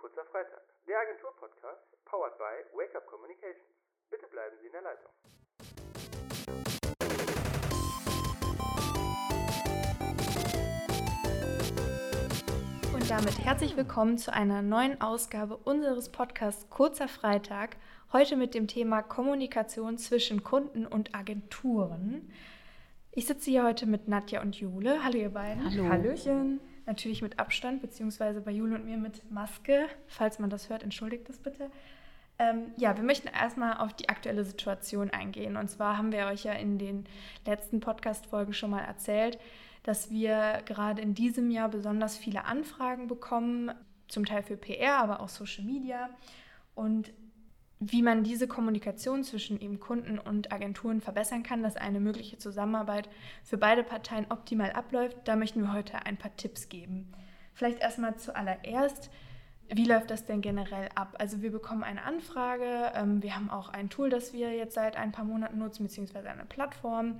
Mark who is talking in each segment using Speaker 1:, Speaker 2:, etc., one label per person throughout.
Speaker 1: Kurzer Freitag, der Agentur-Podcast, powered by Wake Up Communications. Bitte bleiben Sie in der Leitung.
Speaker 2: Und damit herzlich willkommen zu einer neuen Ausgabe unseres Podcasts Kurzer Freitag. Heute mit dem Thema Kommunikation zwischen Kunden und Agenturen. Ich sitze hier heute mit Nadja und Jule. Hallo ihr beiden.
Speaker 3: Hallo.
Speaker 2: Hallöchen. Natürlich mit Abstand, beziehungsweise bei Jule und mir mit Maske. Falls man das hört, entschuldigt das bitte. Ähm, ja, wir möchten erstmal auf die aktuelle Situation eingehen. Und zwar haben wir euch ja in den letzten Podcast-Folgen schon mal erzählt, dass wir gerade in diesem Jahr besonders viele Anfragen bekommen, zum Teil für PR, aber auch Social Media. Und wie man diese Kommunikation zwischen eben Kunden und Agenturen verbessern kann, dass eine mögliche Zusammenarbeit für beide Parteien optimal abläuft, da möchten wir heute ein paar Tipps geben. Vielleicht erstmal zuallererst, wie läuft das denn generell ab? Also wir bekommen eine Anfrage, ähm, wir haben auch ein Tool, das wir jetzt seit ein paar Monaten nutzen, beziehungsweise eine Plattform.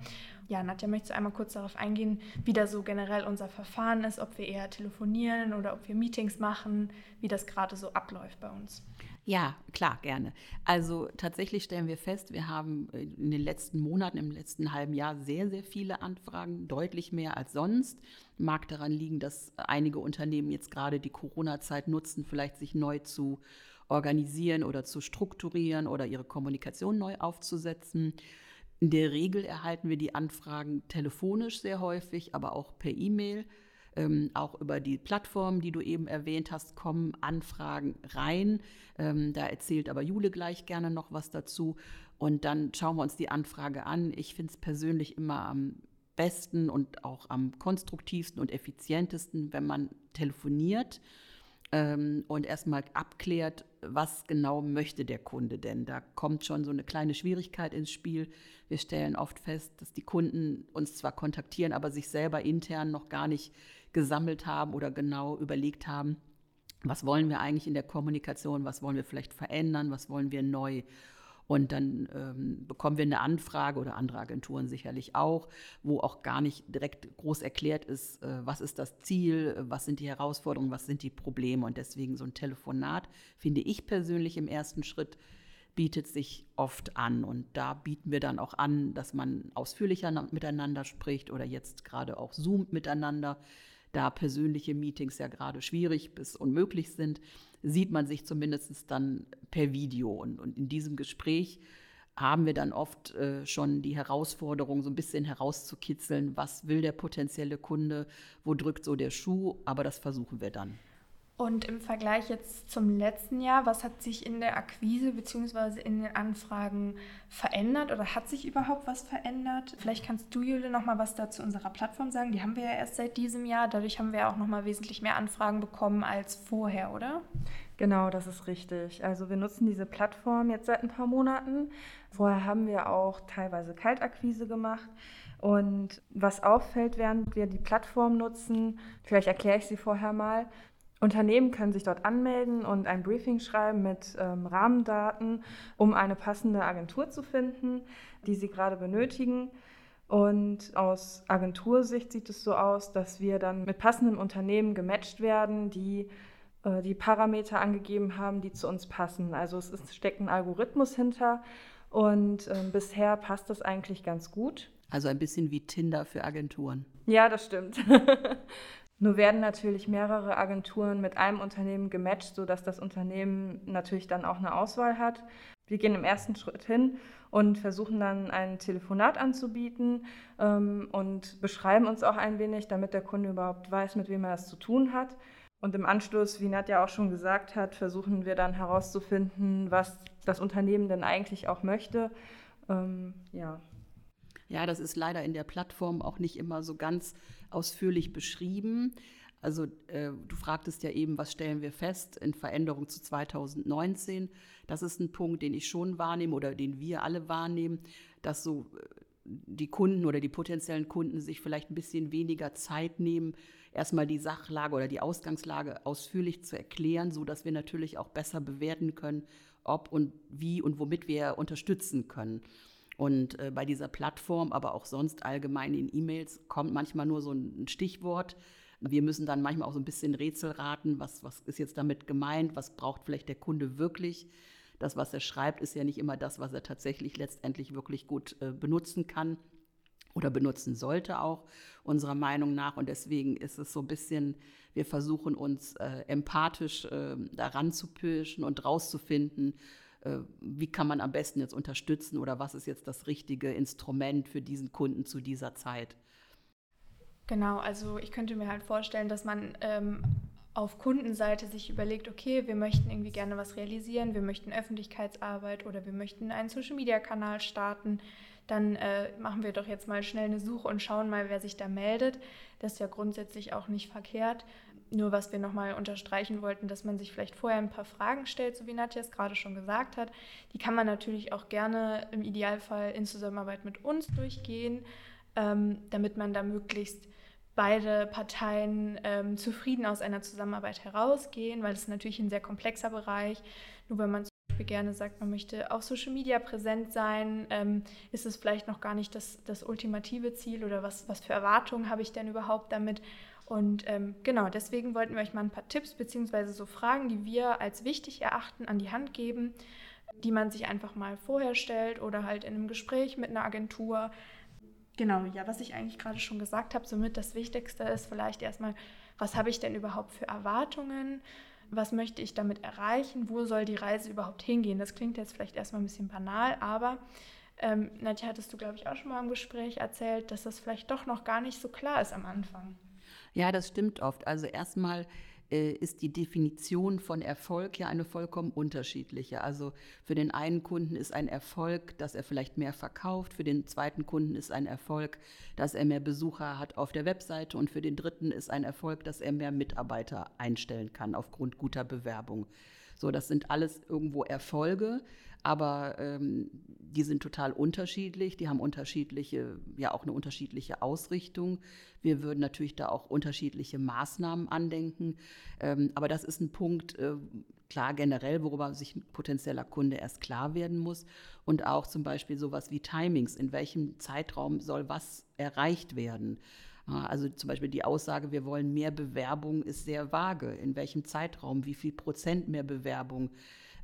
Speaker 2: Ja, Nadja, möchtest du einmal kurz darauf eingehen, wie da so generell unser Verfahren ist, ob wir eher telefonieren oder ob wir Meetings machen, wie das gerade so abläuft bei uns?
Speaker 3: Ja, klar, gerne. Also tatsächlich stellen wir fest, wir haben in den letzten Monaten, im letzten halben Jahr sehr, sehr viele Anfragen, deutlich mehr als sonst. Mag daran liegen, dass einige Unternehmen jetzt gerade die Corona-Zeit nutzen, vielleicht sich neu zu organisieren oder zu strukturieren oder ihre Kommunikation neu aufzusetzen. In der Regel erhalten wir die Anfragen telefonisch sehr häufig, aber auch per E-Mail. Ähm, auch über die Plattform, die du eben erwähnt hast, kommen Anfragen rein. Ähm, da erzählt aber Jule gleich gerne noch was dazu. Und dann schauen wir uns die Anfrage an. Ich finde es persönlich immer am besten und auch am konstruktivsten und effizientesten, wenn man telefoniert ähm, und erstmal abklärt, was genau möchte der Kunde denn. Da kommt schon so eine kleine Schwierigkeit ins Spiel. Wir stellen oft fest, dass die Kunden uns zwar kontaktieren, aber sich selber intern noch gar nicht gesammelt haben oder genau überlegt haben, was wollen wir eigentlich in der Kommunikation, was wollen wir vielleicht verändern, was wollen wir neu und dann ähm, bekommen wir eine Anfrage oder andere Agenturen sicherlich auch, wo auch gar nicht direkt groß erklärt ist, äh, was ist das Ziel, was sind die Herausforderungen, was sind die Probleme. Und deswegen so ein Telefonat finde ich persönlich im ersten Schritt bietet sich oft an. Und da bieten wir dann auch an, dass man ausführlicher miteinander spricht oder jetzt gerade auch zoomt miteinander da persönliche Meetings ja gerade schwierig bis unmöglich sind, sieht man sich zumindest dann per Video. Und, und in diesem Gespräch haben wir dann oft äh, schon die Herausforderung, so ein bisschen herauszukitzeln, was will der potenzielle Kunde, wo drückt so der Schuh, aber das versuchen wir dann.
Speaker 2: Und im Vergleich jetzt zum letzten Jahr, was hat sich in der Akquise bzw. in den Anfragen verändert oder hat sich überhaupt was verändert? Vielleicht kannst du, Jule, noch mal was dazu unserer Plattform sagen. Die haben wir ja erst seit diesem Jahr. Dadurch haben wir auch noch mal wesentlich mehr Anfragen bekommen als vorher, oder?
Speaker 4: Genau, das ist richtig. Also wir nutzen diese Plattform jetzt seit ein paar Monaten. Vorher haben wir auch teilweise Kaltakquise gemacht. Und was auffällt, während wir die Plattform nutzen, vielleicht erkläre ich sie vorher mal, Unternehmen können sich dort anmelden und ein Briefing schreiben mit ähm, Rahmendaten, um eine passende Agentur zu finden, die sie gerade benötigen. Und aus Agentursicht sieht es so aus, dass wir dann mit passenden Unternehmen gematcht werden, die äh, die Parameter angegeben haben, die zu uns passen. Also es ist, steckt ein Algorithmus hinter und äh, bisher passt das eigentlich ganz gut.
Speaker 3: Also ein bisschen wie Tinder für Agenturen.
Speaker 4: Ja, das stimmt. Nur werden natürlich mehrere Agenturen mit einem Unternehmen gematcht, sodass das Unternehmen natürlich dann auch eine Auswahl hat. Wir gehen im ersten Schritt hin und versuchen dann ein Telefonat anzubieten ähm, und beschreiben uns auch ein wenig, damit der Kunde überhaupt weiß, mit wem er es zu tun hat. Und im Anschluss, wie Nadja auch schon gesagt hat, versuchen wir dann herauszufinden, was das Unternehmen denn eigentlich auch möchte. Ähm, ja.
Speaker 3: Ja, das ist leider in der Plattform auch nicht immer so ganz ausführlich beschrieben. Also äh, du fragtest ja eben, was stellen wir fest in Veränderung zu 2019? Das ist ein Punkt, den ich schon wahrnehme oder den wir alle wahrnehmen, dass so äh, die Kunden oder die potenziellen Kunden sich vielleicht ein bisschen weniger Zeit nehmen, erstmal die Sachlage oder die Ausgangslage ausführlich zu erklären, so dass wir natürlich auch besser bewerten können, ob und wie und womit wir unterstützen können. Und äh, bei dieser Plattform, aber auch sonst allgemein in E-Mails, kommt manchmal nur so ein Stichwort Wir müssen dann manchmal auch so ein bisschen Rätsel raten, was, was ist jetzt damit gemeint, was braucht vielleicht der Kunde wirklich. Das, was er schreibt, ist ja nicht immer das, was er tatsächlich letztendlich wirklich gut äh, benutzen kann oder benutzen sollte auch unserer Meinung nach. Und deswegen ist es so ein bisschen, wir versuchen uns äh, empathisch äh, daran zu pirschen und rauszufinden, wie kann man am besten jetzt unterstützen oder was ist jetzt das richtige Instrument für diesen Kunden zu dieser Zeit.
Speaker 2: Genau, also ich könnte mir halt vorstellen, dass man ähm, auf Kundenseite sich überlegt, okay, wir möchten irgendwie gerne was realisieren, wir möchten Öffentlichkeitsarbeit oder wir möchten einen Social-Media-Kanal starten, dann äh, machen wir doch jetzt mal schnell eine Suche und schauen mal, wer sich da meldet. Das ist ja grundsätzlich auch nicht verkehrt. Nur was wir nochmal unterstreichen wollten, dass man sich vielleicht vorher ein paar Fragen stellt, so wie Nadja es gerade schon gesagt hat. Die kann man natürlich auch gerne im Idealfall in Zusammenarbeit mit uns durchgehen, ähm, damit man da möglichst beide Parteien ähm, zufrieden aus einer Zusammenarbeit herausgehen, weil es natürlich ein sehr komplexer Bereich. Nur wenn man zum Beispiel gerne sagt, man möchte auf Social Media präsent sein, ähm, ist es vielleicht noch gar nicht das, das ultimative Ziel oder was, was für Erwartungen habe ich denn überhaupt damit? Und ähm, genau, deswegen wollten wir euch mal ein paar Tipps bzw. so Fragen, die wir als wichtig erachten, an die Hand geben, die man sich einfach mal vorher stellt oder halt in einem Gespräch mit einer Agentur. Genau, ja, was ich eigentlich gerade schon gesagt habe, somit das Wichtigste ist vielleicht erstmal, was habe ich denn überhaupt für Erwartungen? Was möchte ich damit erreichen? Wo soll die Reise überhaupt hingehen? Das klingt jetzt vielleicht erstmal ein bisschen banal, aber ähm, Nadja, hattest du, glaube ich, auch schon mal im Gespräch erzählt, dass das vielleicht doch noch gar nicht so klar ist am Anfang.
Speaker 3: Ja, das stimmt oft. Also erstmal äh, ist die Definition von Erfolg ja eine vollkommen unterschiedliche. Also für den einen Kunden ist ein Erfolg, dass er vielleicht mehr verkauft, für den zweiten Kunden ist ein Erfolg, dass er mehr Besucher hat auf der Webseite und für den dritten ist ein Erfolg, dass er mehr Mitarbeiter einstellen kann aufgrund guter Bewerbung. So, das sind alles irgendwo Erfolge, aber ähm, die sind total unterschiedlich, die haben unterschiedliche, ja auch eine unterschiedliche Ausrichtung. Wir würden natürlich da auch unterschiedliche Maßnahmen andenken, ähm, aber das ist ein Punkt, äh, klar generell, worüber sich ein potenzieller Kunde erst klar werden muss und auch zum Beispiel sowas wie Timings, in welchem Zeitraum soll was erreicht werden. Also zum Beispiel die Aussage, wir wollen mehr Bewerbung, ist sehr vage. In welchem Zeitraum, wie viel Prozent mehr Bewerbung?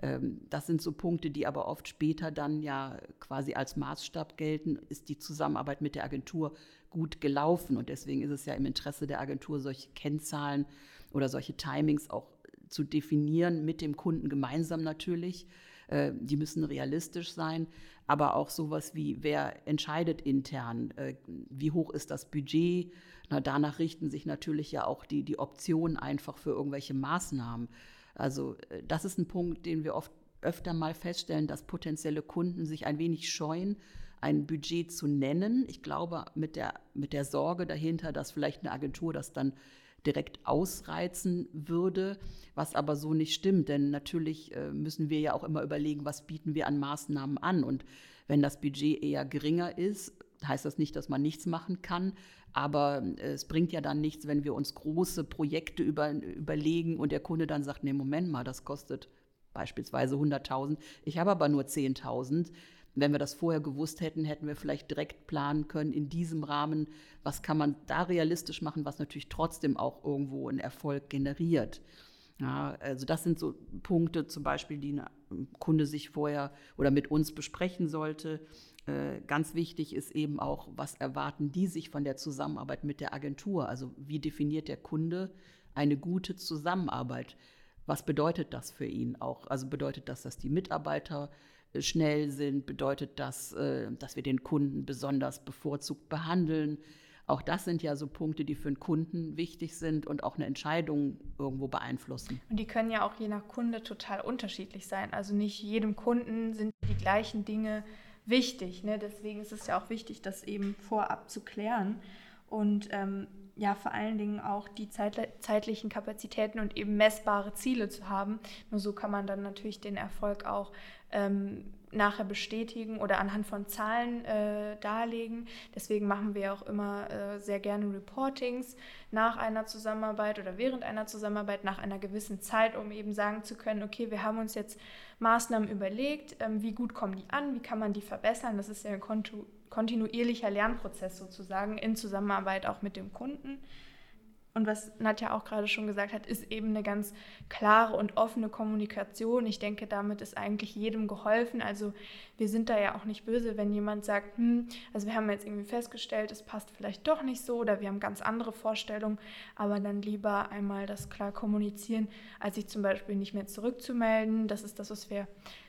Speaker 3: Ähm, das sind so Punkte, die aber oft später dann ja quasi als Maßstab gelten. Ist die Zusammenarbeit mit der Agentur gut gelaufen? Und deswegen ist es ja im Interesse der Agentur, solche Kennzahlen oder solche Timings auch zu definieren, mit dem Kunden gemeinsam natürlich. Äh, die müssen realistisch sein, aber auch sowas wie, wer entscheidet intern, äh, wie hoch ist das Budget. Na, danach richten sich natürlich ja auch die, die Optionen einfach für irgendwelche Maßnahmen. Also äh, das ist ein Punkt, den wir oft öfter mal feststellen, dass potenzielle Kunden sich ein wenig scheuen, ein Budget zu nennen. Ich glaube, mit der, mit der Sorge dahinter, dass vielleicht eine Agentur das dann direkt ausreizen würde, was aber so nicht stimmt. Denn natürlich äh, müssen wir ja auch immer überlegen, was bieten wir an Maßnahmen an. Und wenn das Budget eher geringer ist, heißt das nicht, dass man nichts machen kann. Aber äh, es bringt ja dann nichts, wenn wir uns große Projekte über, überlegen und der Kunde dann sagt, nee, Moment mal, das kostet beispielsweise 100.000, ich habe aber nur 10.000. Wenn wir das vorher gewusst hätten, hätten wir vielleicht direkt planen können, in diesem Rahmen, was kann man da realistisch machen, was natürlich trotzdem auch irgendwo einen Erfolg generiert. Ja, also das sind so Punkte zum Beispiel, die ein Kunde sich vorher oder mit uns besprechen sollte. Äh, ganz wichtig ist eben auch, was erwarten die sich von der Zusammenarbeit mit der Agentur? Also wie definiert der Kunde eine gute Zusammenarbeit? Was bedeutet das für ihn auch? Also bedeutet das, dass die Mitarbeiter schnell sind, bedeutet das, äh, dass wir den Kunden besonders bevorzugt behandeln. Auch das sind ja so Punkte, die für den Kunden wichtig sind und auch eine Entscheidung irgendwo beeinflussen.
Speaker 2: Und die können ja auch je nach Kunde total unterschiedlich sein. Also nicht jedem Kunden sind die gleichen Dinge wichtig. Ne? Deswegen ist es ja auch wichtig, das eben vorab zu klären. Und ähm, ja, vor allen Dingen auch die zeitlichen Kapazitäten und eben messbare Ziele zu haben. Nur so kann man dann natürlich den Erfolg auch ähm, nachher bestätigen oder anhand von Zahlen äh, darlegen. Deswegen machen wir auch immer äh, sehr gerne Reportings nach einer Zusammenarbeit oder während einer Zusammenarbeit nach einer gewissen Zeit, um eben sagen zu können, okay, wir haben uns jetzt Maßnahmen überlegt, ähm, wie gut kommen die an, wie kann man die verbessern. Das ist ja ein kontinuierlicher Lernprozess sozusagen in Zusammenarbeit auch mit dem Kunden. Und was Nadja auch gerade schon gesagt hat, ist eben eine ganz klare und offene Kommunikation. Ich denke, damit ist eigentlich jedem geholfen. Also wir sind da ja auch nicht böse, wenn jemand sagt, hm, also wir haben jetzt irgendwie festgestellt, es passt vielleicht doch nicht so oder wir haben ganz andere Vorstellungen, aber dann lieber einmal das klar kommunizieren, als sich zum Beispiel nicht mehr zurückzumelden. Das ist das, was wir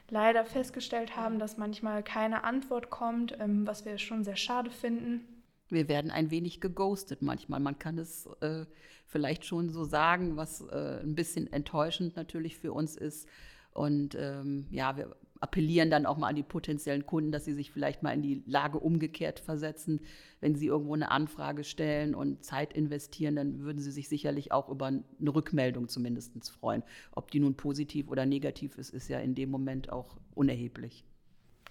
Speaker 2: leider festgestellt haben, dass manchmal keine Antwort kommt, ähm, was wir schon sehr schade finden.
Speaker 3: Wir werden ein wenig geghostet manchmal. Man kann es äh, vielleicht schon so sagen, was äh, ein bisschen enttäuschend natürlich für uns ist. Und ähm, ja, wir appellieren dann auch mal an die potenziellen Kunden, dass sie sich vielleicht mal in die Lage umgekehrt versetzen. Wenn sie irgendwo eine Anfrage stellen und Zeit investieren, dann würden sie sich sicherlich auch über eine Rückmeldung zumindest freuen. Ob die nun positiv oder negativ ist, ist ja in dem Moment auch unerheblich.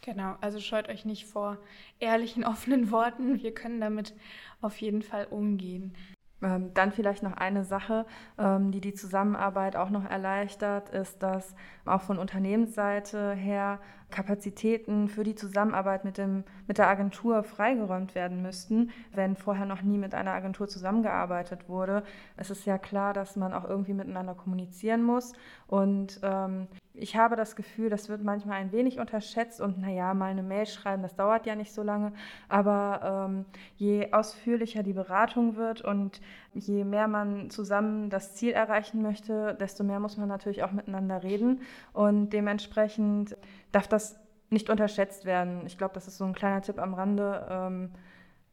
Speaker 2: Genau, also scheut euch nicht vor ehrlichen, offenen Worten. Wir können damit auf jeden Fall umgehen.
Speaker 4: Ähm, dann vielleicht noch eine Sache, ähm, die die Zusammenarbeit auch noch erleichtert, ist, dass auch von Unternehmensseite her Kapazitäten für die Zusammenarbeit mit, dem, mit der Agentur freigeräumt werden müssten, wenn vorher noch nie mit einer Agentur zusammengearbeitet wurde. Es ist ja klar, dass man auch irgendwie miteinander kommunizieren muss. Und ähm, ich habe das Gefühl, das wird manchmal ein wenig unterschätzt und naja, mal eine Mail schreiben, das dauert ja nicht so lange. Aber ähm, je ausführlicher die Beratung wird und je mehr man zusammen das Ziel erreichen möchte, desto mehr muss man natürlich auch miteinander reden. Und dementsprechend darf das nicht unterschätzt werden. Ich glaube, das ist so ein kleiner Tipp am Rande. Ähm,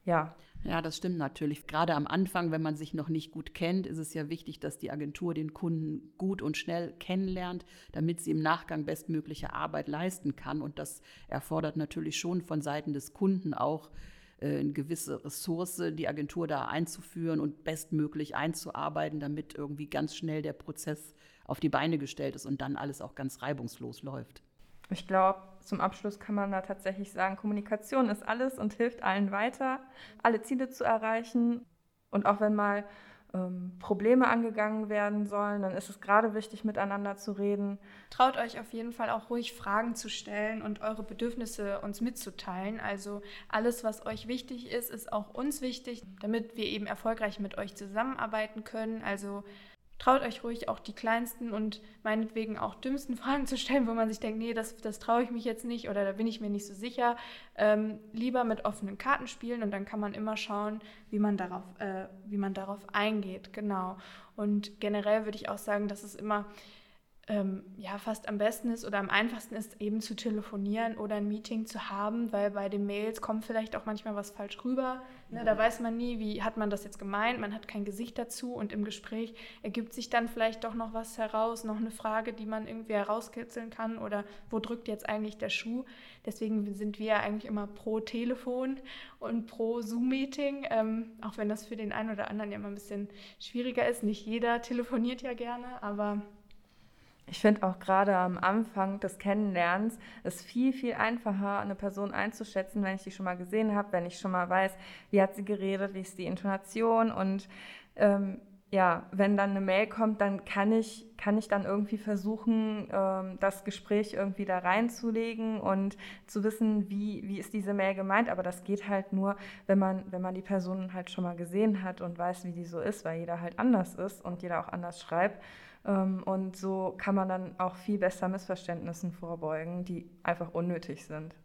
Speaker 4: ja.
Speaker 3: Ja, das stimmt natürlich. Gerade am Anfang, wenn man sich noch nicht gut kennt, ist es ja wichtig, dass die Agentur den Kunden gut und schnell kennenlernt, damit sie im Nachgang bestmögliche Arbeit leisten kann. Und das erfordert natürlich schon von Seiten des Kunden auch äh, eine gewisse Ressource, die Agentur da einzuführen und bestmöglich einzuarbeiten, damit irgendwie ganz schnell der Prozess auf die Beine gestellt ist und dann alles auch ganz reibungslos läuft.
Speaker 4: Ich glaube, zum Abschluss kann man da tatsächlich sagen, Kommunikation ist alles und hilft allen weiter, alle Ziele zu erreichen. Und auch wenn mal ähm, Probleme angegangen werden sollen, dann ist es gerade wichtig, miteinander zu reden.
Speaker 2: Traut euch auf jeden Fall auch ruhig Fragen zu stellen und eure Bedürfnisse uns mitzuteilen. Also alles, was euch wichtig ist, ist auch uns wichtig, damit wir eben erfolgreich mit euch zusammenarbeiten können. Also traut euch ruhig auch die kleinsten und meinetwegen auch dümmsten Fragen zu stellen, wo man sich denkt, nee, das, das traue ich mich jetzt nicht oder da bin ich mir nicht so sicher. Ähm, lieber mit offenen Karten spielen und dann kann man immer schauen, wie man darauf, äh, wie man darauf eingeht. Genau. Und generell würde ich auch sagen, dass es immer ähm, ja fast am besten ist oder am einfachsten ist, eben zu telefonieren oder ein Meeting zu haben, weil bei den Mails kommt vielleicht auch manchmal was falsch rüber. Ne, da weiß man nie, wie hat man das jetzt gemeint, man hat kein Gesicht dazu und im Gespräch ergibt sich dann vielleicht doch noch was heraus, noch eine Frage, die man irgendwie herauskitzeln kann oder wo drückt jetzt eigentlich der Schuh. Deswegen sind wir eigentlich immer pro Telefon und pro Zoom-Meeting, ähm, auch wenn das für den einen oder anderen ja immer ein bisschen schwieriger ist. Nicht jeder telefoniert ja gerne, aber
Speaker 4: ich finde auch gerade am Anfang des Kennenlernens ist viel, viel einfacher, eine Person einzuschätzen, wenn ich die schon mal gesehen habe, wenn ich schon mal weiß, wie hat sie geredet, wie ist die Intonation und ähm, ja, wenn dann eine Mail kommt, dann kann ich, kann ich dann irgendwie versuchen, ähm, das Gespräch irgendwie da reinzulegen und zu wissen, wie, wie ist diese Mail gemeint. Aber das geht halt nur, wenn man, wenn man die Person halt schon mal gesehen hat und weiß, wie die so ist, weil jeder halt anders ist und jeder auch anders schreibt. Ähm, und so kann man dann auch viel besser Missverständnissen vorbeugen, die einfach unnötig sind.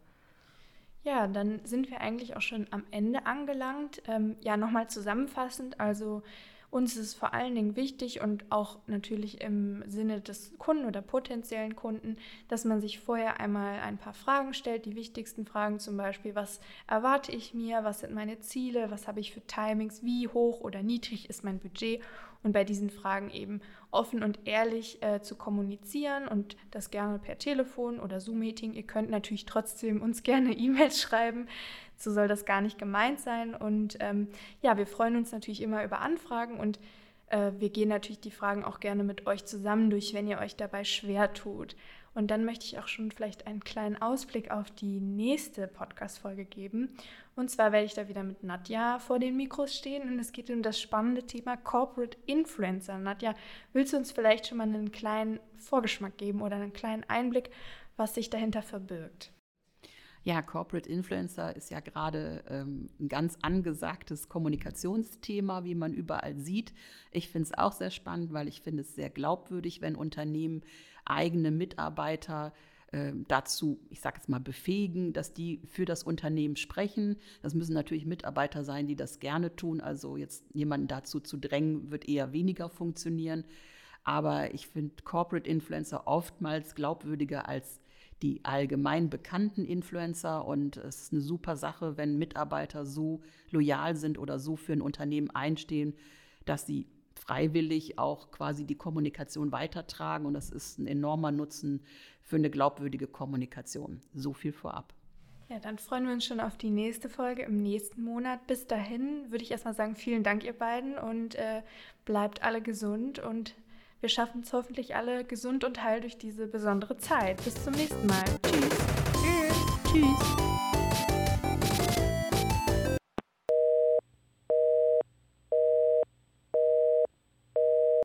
Speaker 2: Ja, dann sind wir eigentlich auch schon am Ende angelangt. Ähm, ja, nochmal zusammenfassend, also uns ist vor allen Dingen wichtig und auch natürlich im Sinne des Kunden oder potenziellen Kunden, dass man sich vorher einmal ein paar Fragen stellt. Die wichtigsten Fragen zum Beispiel, was erwarte ich mir, was sind meine Ziele, was habe ich für Timings, wie hoch oder niedrig ist mein Budget und bei diesen Fragen eben offen und ehrlich äh, zu kommunizieren und das gerne per Telefon oder Zoom-Meeting. Ihr könnt natürlich trotzdem uns gerne E-Mails schreiben. So soll das gar nicht gemeint sein. Und ähm, ja, wir freuen uns natürlich immer über Anfragen und äh, wir gehen natürlich die Fragen auch gerne mit euch zusammen durch, wenn ihr euch dabei schwer tut. Und dann möchte ich auch schon vielleicht einen kleinen Ausblick auf die nächste Podcast-Folge geben. Und zwar werde ich da wieder mit Nadja vor den Mikros stehen und es geht um das spannende Thema Corporate Influencer. Nadja, willst du uns vielleicht schon mal einen kleinen Vorgeschmack geben oder einen kleinen Einblick, was sich dahinter verbirgt?
Speaker 3: Ja, Corporate Influencer ist ja gerade ähm, ein ganz angesagtes Kommunikationsthema, wie man überall sieht. Ich finde es auch sehr spannend, weil ich finde es sehr glaubwürdig, wenn Unternehmen eigene Mitarbeiter äh, dazu, ich sage jetzt mal, befähigen, dass die für das Unternehmen sprechen. Das müssen natürlich Mitarbeiter sein, die das gerne tun. Also jetzt jemanden dazu zu drängen, wird eher weniger funktionieren. Aber ich finde Corporate Influencer oftmals glaubwürdiger als die allgemein bekannten Influencer und es ist eine super Sache, wenn Mitarbeiter so loyal sind oder so für ein Unternehmen einstehen, dass sie freiwillig auch quasi die Kommunikation weitertragen und das ist ein enormer Nutzen für eine glaubwürdige Kommunikation. So viel vorab.
Speaker 2: Ja, dann freuen wir uns schon auf die nächste Folge im nächsten Monat. Bis dahin würde ich erstmal sagen, vielen Dank ihr beiden und äh, bleibt alle gesund und wir schaffen es hoffentlich alle gesund und heil durch diese besondere Zeit. Bis zum nächsten Mal. Tschüss.
Speaker 3: Tschüss. Tschüss.